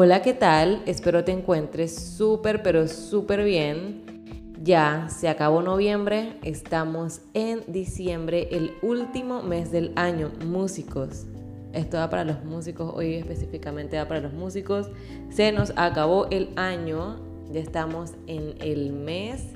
Hola, ¿qué tal? Espero te encuentres súper, pero súper bien. Ya se acabó noviembre, estamos en diciembre, el último mes del año. Músicos, esto va para los músicos, hoy específicamente va para los músicos. Se nos acabó el año, ya estamos en el mes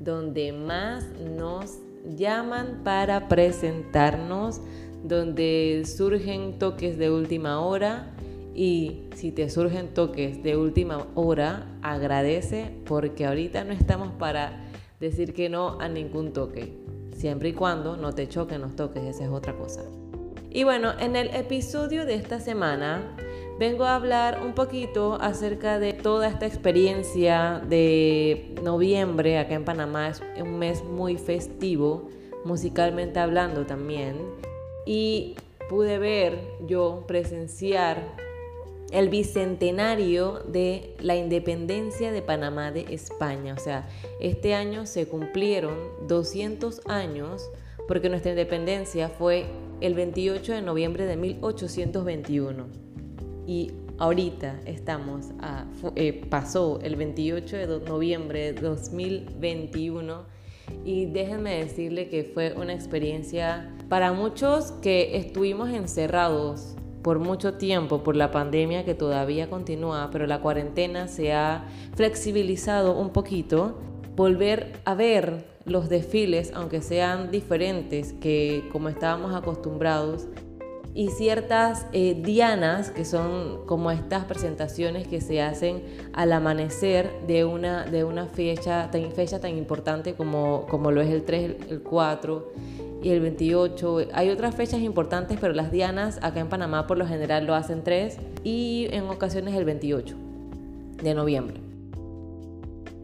donde más nos llaman para presentarnos, donde surgen toques de última hora y si te surgen toques de última hora, agradece porque ahorita no estamos para decir que no a ningún toque. Siempre y cuando no te choquen los toques, esa es otra cosa. Y bueno, en el episodio de esta semana vengo a hablar un poquito acerca de toda esta experiencia de noviembre acá en Panamá. Es un mes muy festivo, musicalmente hablando también. Y pude ver yo presenciar el bicentenario de la independencia de Panamá de España. O sea, este año se cumplieron 200 años porque nuestra independencia fue el 28 de noviembre de 1821. Y ahorita estamos a, eh, pasó el 28 de noviembre de 2021 y déjenme decirle que fue una experiencia para muchos que estuvimos encerrados por mucho tiempo por la pandemia que todavía continúa, pero la cuarentena se ha flexibilizado un poquito, volver a ver los desfiles, aunque sean diferentes que como estábamos acostumbrados, y ciertas eh, dianas, que son como estas presentaciones que se hacen al amanecer de una, de una fecha, tan, fecha tan importante como, como lo es el 3, el 4 y el 28. Hay otras fechas importantes, pero las dianas acá en Panamá por lo general lo hacen 3 y en ocasiones el 28 de noviembre.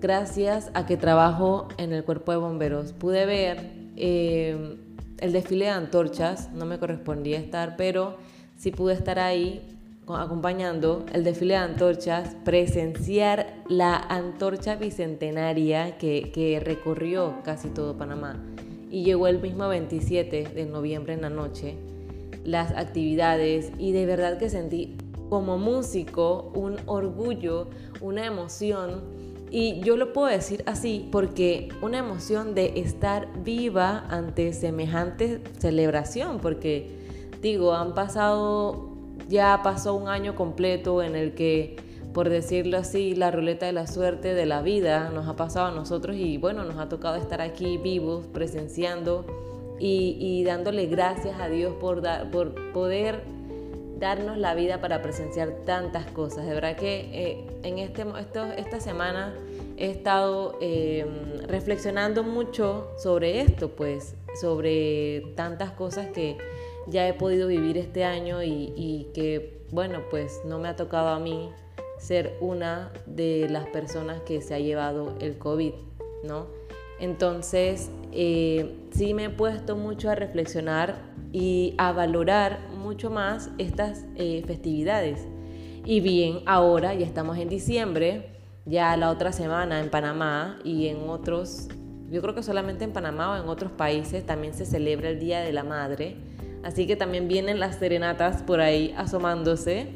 Gracias a que trabajo en el cuerpo de bomberos, pude ver eh, el desfile de antorchas, no me correspondía estar, pero sí pude estar ahí acompañando el desfile de antorchas, presenciar la antorcha bicentenaria que, que recorrió casi todo Panamá. Y llegó el mismo 27 de noviembre en la noche. Las actividades y de verdad que sentí como músico un orgullo, una emoción y yo lo puedo decir así porque una emoción de estar viva ante semejante celebración porque digo, han pasado ya pasó un año completo en el que por decirlo así, la ruleta de la suerte de la vida nos ha pasado a nosotros y bueno, nos ha tocado estar aquí vivos, presenciando y, dándole gracias a Dios por, por poder darnos la vida para presenciar tantas cosas. De verdad que eh, en este, esta semana he estado eh, reflexionando mucho sobre esto, pues, sobre tantas cosas que ya he podido vivir este año y, que, bueno, pues no me ha tocado a mí ser una de las personas que se ha llevado el COVID, ¿no? Entonces, eh, sí me he puesto mucho a reflexionar y a valorar mucho más estas eh, festividades. Y bien, ahora ya estamos en diciembre, ya la otra semana en Panamá y en otros, yo creo que solamente en Panamá o en otros países también se celebra el Día de la Madre. Así que también vienen las serenatas por ahí asomándose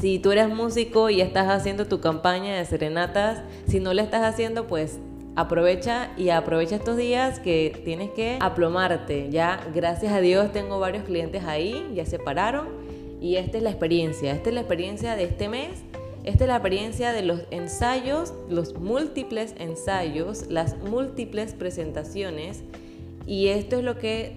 si tú eres músico y estás haciendo tu campaña de serenatas, si no la estás haciendo, pues aprovecha y aprovecha estos días que tienes que aplomarte. Ya, gracias a Dios, tengo varios clientes ahí, ya se pararon y esta es la experiencia. Esta es la experiencia de este mes. Esta es la experiencia de los ensayos, los múltiples ensayos, las múltiples presentaciones. Y esto es lo que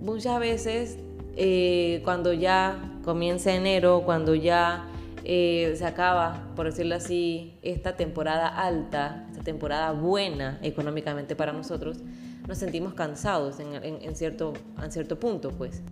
muchas veces eh, cuando ya comienza enero, cuando ya eh, se acaba, por decirlo así, esta temporada alta, esta temporada buena económicamente para nosotros, nos sentimos cansados en, cierto, en cierto punto, pues.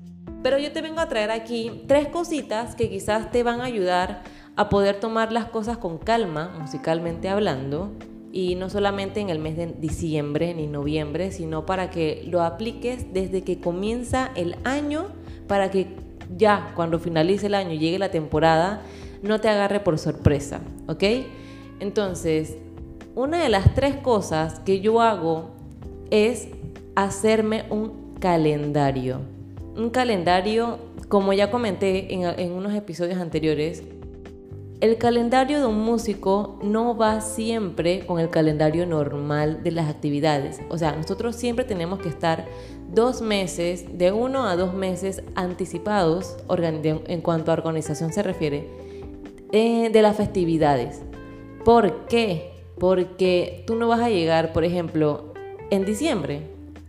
Pero yo te vengo a traer aquí tres cositas que quizás te van a ayudar a poder tomar las cosas con calma, musicalmente hablando, y no solamente en el mes de diciembre ni noviembre, sino para que lo apliques desde que comienza el año, para que ya cuando finalice el año llegue la temporada, no te agarre por sorpresa, ¿ok? Entonces, una de las tres cosas que yo hago es hacerme un calendario. Un calendario, como ya comenté en, unos episodios anteriores, El calendario de un músico no va siempre con el calendario normal de las actividades. O sea, nosotros siempre tenemos que estar dos meses, de uno a dos meses anticipados en cuanto a organización se refiere, eh, de las festividades. ¿Por qué? Porque tú no vas a llegar, por ejemplo, en diciembre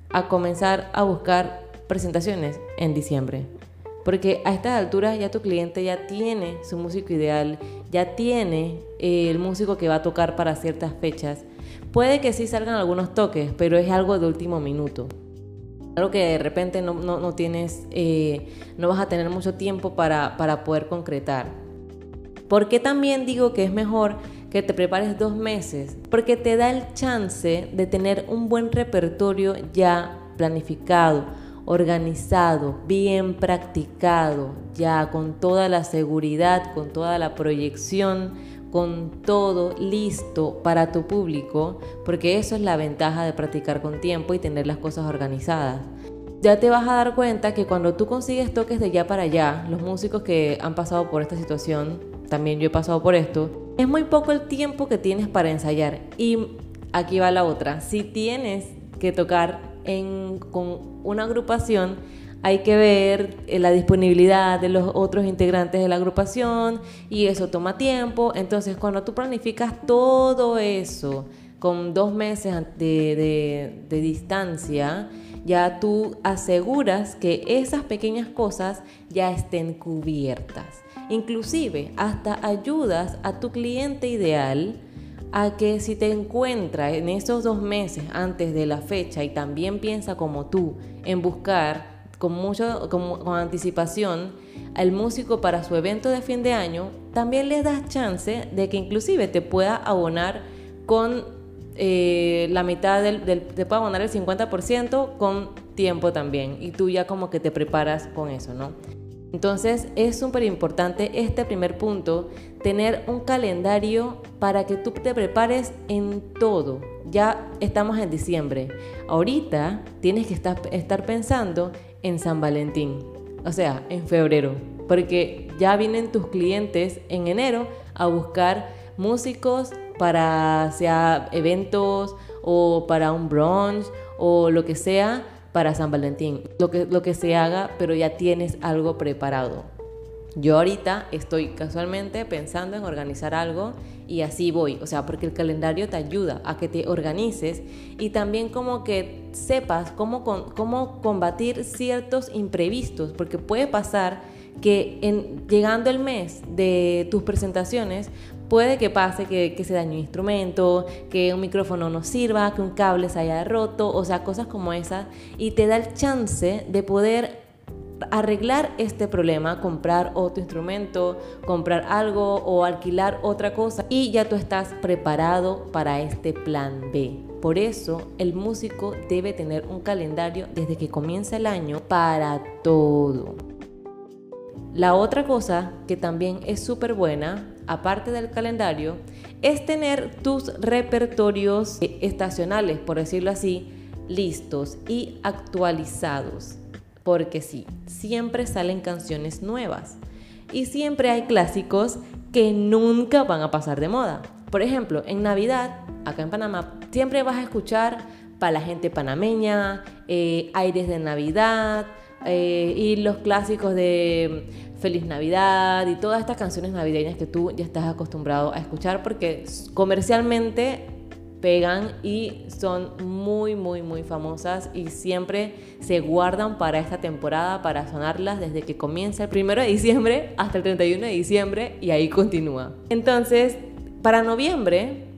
a comenzar a buscar presentaciones en diciembre. Porque a estas alturas ya tu cliente ya tiene su músico ideal, ya tiene eh, el músico que va a tocar para ciertas fechas. Puede que sí salgan algunos toques, pero es algo de último minuto. Algo que de repente no, no, tienes, eh, no vas a tener mucho tiempo para, para poder concretar. ¿Por qué también digo que es mejor que te prepares dos meses? Porque te da el chance de tener un buen repertorio ya planificado, organizado, bien practicado, ya con toda la seguridad, con toda la proyección, con todo listo para tu público, porque eso es la ventaja de practicar con tiempo y tener las cosas organizadas. Ya te vas a dar cuenta que cuando tú consigues toques de ya para allá, los músicos que han pasado por esta situación, también yo he pasado por esto, es muy poco el tiempo que tienes para ensayar. Y aquí va la otra, si tienes que tocar con una agrupación, hay que ver eh, la disponibilidad de los otros integrantes de la agrupación y eso toma tiempo. Entonces, cuando tú planificas todo eso con dos meses de, de distancia, ya tú aseguras que esas pequeñas cosas ya estén cubiertas. Inclusive, hasta ayudas a tu cliente ideal a que si te encuentra en esos dos meses antes de la fecha y también piensa como tú en buscar con, mucho, con, anticipación al músico para su evento de fin de año, también le das chance de que inclusive te pueda abonar con eh, la mitad del, te pueda abonar el 50% con tiempo también y tú ya como que te preparas con eso, ¿no? Entonces es súper importante este primer punto, tener un calendario para que tú te prepares en todo. Ya estamos en diciembre. Ahorita tienes que estar, pensando en San Valentín, o sea, en febrero, porque ya vienen tus clientes en enero a buscar músicos para sea eventos o para un brunch o lo que sea para San Valentín, lo que, lo que se haga, pero ya tienes algo preparado. Yo ahorita estoy casualmente pensando en organizar algo y así voy, o sea, porque el calendario te ayuda a que te organices y también como que sepas cómo, cómo combatir ciertos imprevistos, porque puede pasar que en, llegando el mes de tus presentaciones puede que pase que, se dañe un instrumento, que un micrófono no sirva, que un cable se haya roto, o sea, cosas como esas, y te da el chance de poder arreglar este problema, comprar otro instrumento, comprar algo o alquilar otra cosa y ya tú estás preparado para este plan B. Por eso el músico debe tener un calendario desde que comienza el año para todo. La otra cosa que también es súper buena, aparte del calendario, es tener tus repertorios estacionales, por decirlo así, listos y actualizados. Porque sí, siempre salen canciones nuevas y siempre hay clásicos que nunca van a pasar de moda. Por ejemplo, en Navidad, acá en Panamá, siempre vas a escuchar para la gente panameña, eh, aires de Navidad, eh, y los clásicos de Feliz Navidad y todas estas canciones navideñas que tú ya estás acostumbrado a escuchar porque comercialmente pegan y son muy muy muy famosas y siempre se guardan para esta temporada para sonarlas desde que comienza el primero de diciembre hasta el 31 de diciembre y ahí continúa. Entonces, para noviembre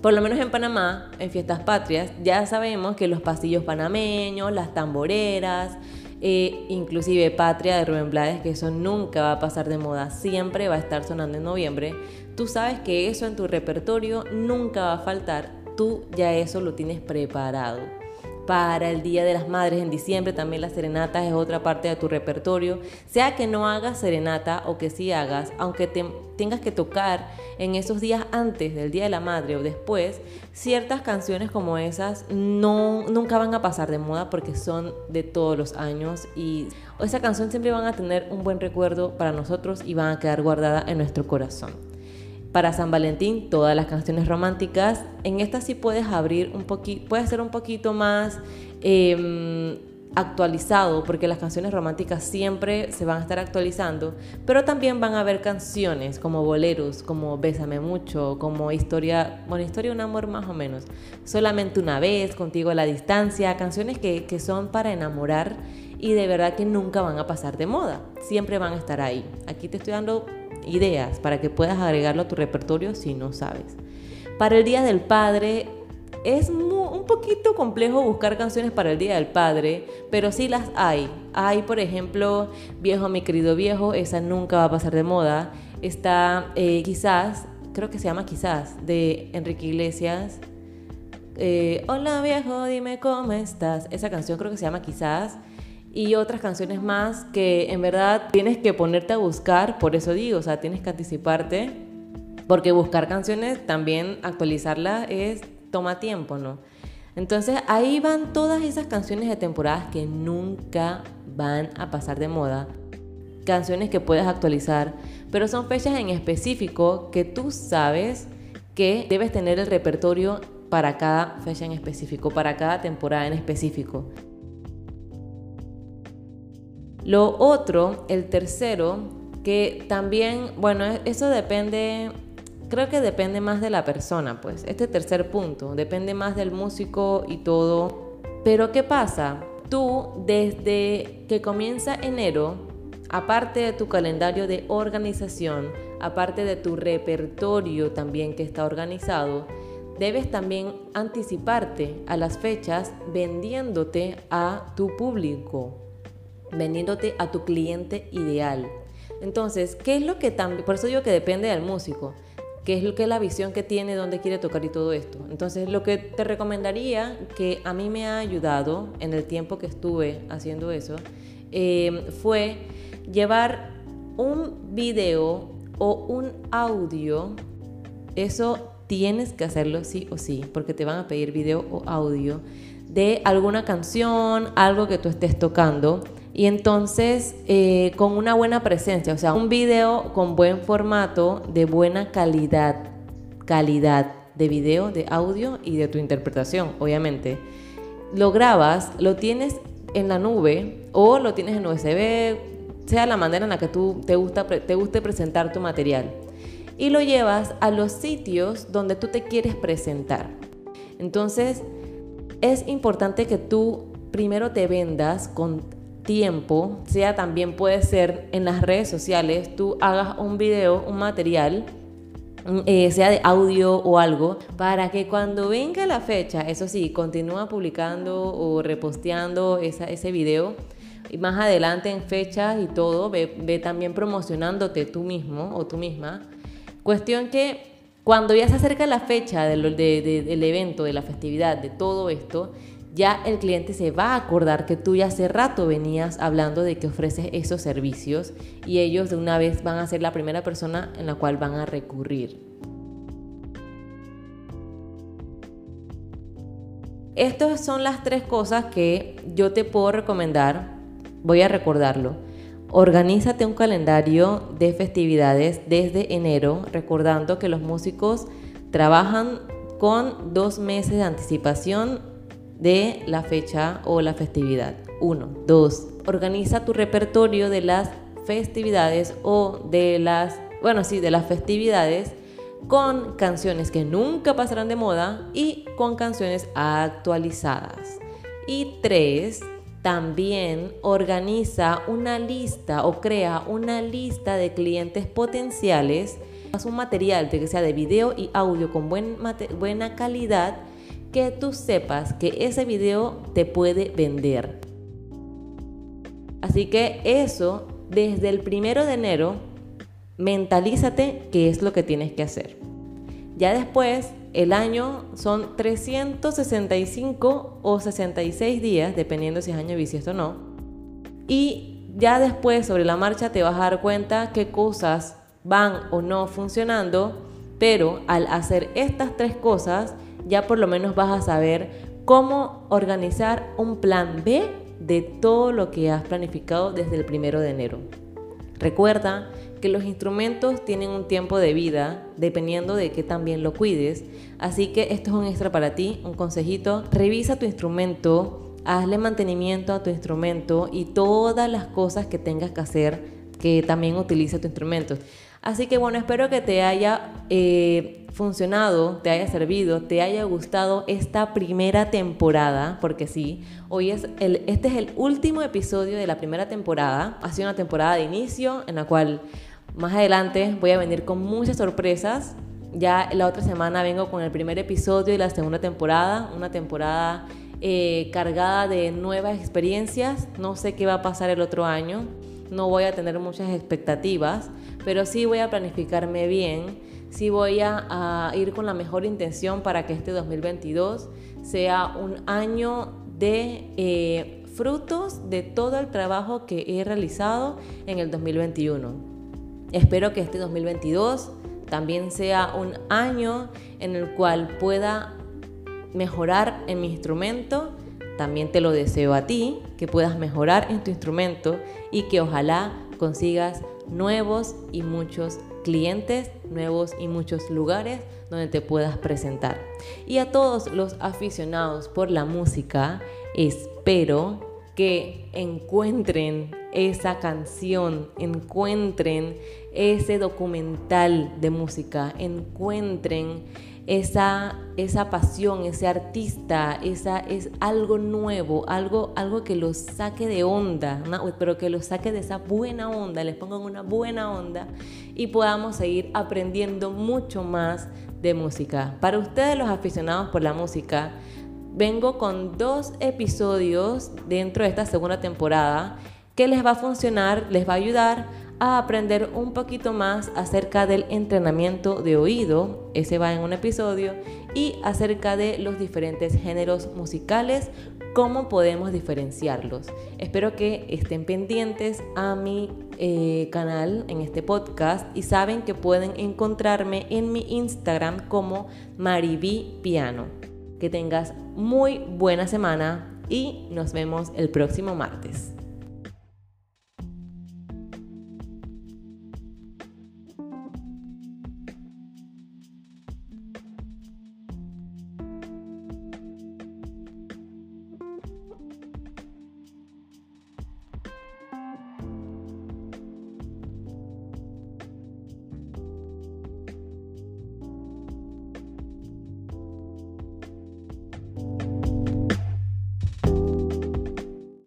por lo menos en Panamá, en fiestas patrias, ya sabemos que los pasillos panameños, las tamboreras, e inclusive Patria de Rubén Blades, que eso nunca va a pasar de moda, siempre va a estar sonando en noviembre. Tú sabes que eso en tu repertorio nunca va a faltar, tú ya eso lo tienes preparado para el Día de las Madres en diciembre. También las serenatas es otra parte de tu repertorio. Sea que no hagas serenata o que sí hagas, aunque te tengas que tocar en esos días antes del Día de la Madre o después, ciertas canciones como esas no, nunca van a pasar de moda porque son de todos los años y esa canción siempre van a tener un buen recuerdo para nosotros y van a quedar guardada en nuestro corazón. Para San Valentín, todas las canciones románticas. En esta sí puedes abrir un poquito, puede ser un poquito más em, actualizado, porque las canciones románticas siempre se van a estar actualizando, pero también van a haber canciones como boleros, como Bésame mucho, como historia, bueno, historia de un amor más o menos, solamente una vez, contigo a la distancia, canciones que, que son para enamorar y de verdad que nunca van a pasar de moda, siempre van a estar ahí. Aquí te estoy dando ideas para que puedas agregarlo a tu repertorio si no sabes. Para el Día del Padre es un poquito complejo buscar canciones para el Día del Padre, pero sí las hay. Hay, por ejemplo, Viejo, mi querido viejo, esa nunca va a pasar de moda. Está eh, quizás, creo que se llama quizás, de Enrique Iglesias. Eh, Hola viejo, dime cómo estás. Esa canción creo que se llama quizás y otras canciones más que en verdad tienes que ponerte a buscar, por eso digo, o sea, tienes que anticiparte, porque buscar canciones también actualizarlas es toma tiempo, ¿no? Entonces ahí van todas esas canciones de temporadas que nunca van a pasar de moda, canciones que puedes actualizar, pero son fechas en específico que tú sabes que debes tener el repertorio para cada fecha en específico, para cada temporada en específico. Lo otro, el tercero, que también, bueno, e-, eso depende, creo que depende más de la persona, pues. Este tercer punto, depende más del músico y todo. Pero ¿qué pasa? Tú, desde que comienza enero, aparte de tu calendario de organización, aparte de tu repertorio también que está organizado, debes también anticiparte a las fechas vendiéndote a tu público vendiéndote a tu cliente ideal. Entonces, ¿qué es lo que también, por eso digo que depende del músico, qué es lo que es la visión que tiene, dónde quiere tocar y todo esto. Entonces, lo que te recomendaría, que a mí me ha ayudado en el tiempo que estuve haciendo eso, eh, fue llevar un video o un audio, eso tienes que hacerlo sí o sí, porque te van a pedir video o audio de alguna canción, algo que tú estés tocando y entonces, eh, con una buena presencia, o sea, un video con buen formato, de buena calidad, calidad de video, de audio y de tu interpretación, obviamente. Lo grabas, lo tienes en la nube o lo tienes en USB, sea la manera en la que tú te, gusta, te guste presentar tu material. Y lo llevas a los sitios donde tú te quieres presentar. Entonces, es importante que tú primero te vendas con tiempo, sea también puede ser en las redes sociales, tú hagas un video, un material, mm, eh, sea de audio o algo, para que cuando venga la fecha, eso sí, continúa publicando o reposteando ese video. Y más adelante en fechas y todo, ve, también promocionándote tú mismo o tú misma. Cuestión que cuando ya se acerca la fecha del evento, de la festividad, de todo esto, ya el cliente se va a acordar que tú ya hace rato venías hablando de que ofreces esos servicios y ellos de una vez van a ser la primera persona en la cual van a recurrir. Estas son las tres cosas que yo te puedo recomendar. Voy a recordarlo. Organízate un calendario de festividades desde enero, recordando que los músicos trabajan con dos meses de anticipación de la fecha o la festividad. Uno. Dos. Organiza tu repertorio de las festividades o de las, bueno, sí, de las festividades con canciones que nunca pasarán de moda y con canciones actualizadas. Y tres, también organiza una lista o crea una lista de clientes potenciales. Haz un material que sea de video y audio con buena calidad que tú sepas que ese video te puede vender. Así que eso, desde el primero de enero, mentalízate qué es lo que tienes que hacer. Ya después, el año son 365 o 66 días, dependiendo si es año bisiesto o no. Y ya después, sobre la marcha, te vas a dar cuenta qué cosas van o no funcionando, pero al hacer estas tres cosas, ya por lo menos vas a saber cómo organizar un plan B de todo lo que has planificado desde el primero de enero. Recuerda que los instrumentos tienen un tiempo de vida dependiendo de que también lo cuides. Así que esto es un extra para ti, un consejito. Revisa tu instrumento, hazle mantenimiento a tu instrumento y todas las cosas que tengas que hacer que también utilice tu instrumento. Así que bueno, espero que te haya eh, funcionado, te haya servido, te haya gustado esta primera temporada, porque sí, hoy es el, este es el último episodio de la primera temporada. Ha sido una temporada de inicio en la cual más adelante voy a venir con muchas sorpresas. Ya la otra semana vengo con el primer episodio de la segunda temporada, una temporada eh, cargada de nuevas experiencias. No sé qué va a pasar el otro año, no voy a tener muchas expectativas, pero sí voy a planificarme bien, sí voy a, ir con la mejor intención para que este 2022 sea un año de eh, frutos de todo el trabajo que he realizado en el 2021. Espero que este 2022 también sea un año en el cual pueda mejorar en mi instrumento. También te lo deseo a ti, que puedas mejorar en tu instrumento y que ojalá consigas nuevos y muchos clientes, nuevos y muchos lugares donde te puedas presentar. Y a todos los aficionados por la música, espero que encuentren esa canción, encuentren ese documental de música, encuentren esa, esa pasión, ese artista, esa, es algo nuevo, algo, algo que los saque de onda, pero que los saque de esa buena onda, les pongan una buena onda y podamos seguir aprendiendo mucho más de música. Para ustedes los aficionados por la música, vengo con dos episodios dentro de esta segunda temporada que les va a funcionar, les va a ayudar a aprender un poquito más acerca del entrenamiento de oído, ese va en un episodio, y acerca de los diferentes géneros musicales, cómo podemos diferenciarlos. Espero que estén pendientes a mi eh, canal en este podcast y saben que pueden encontrarme en mi Instagram como Mariví Piano. Que tengas muy buena semana y nos vemos el próximo martes.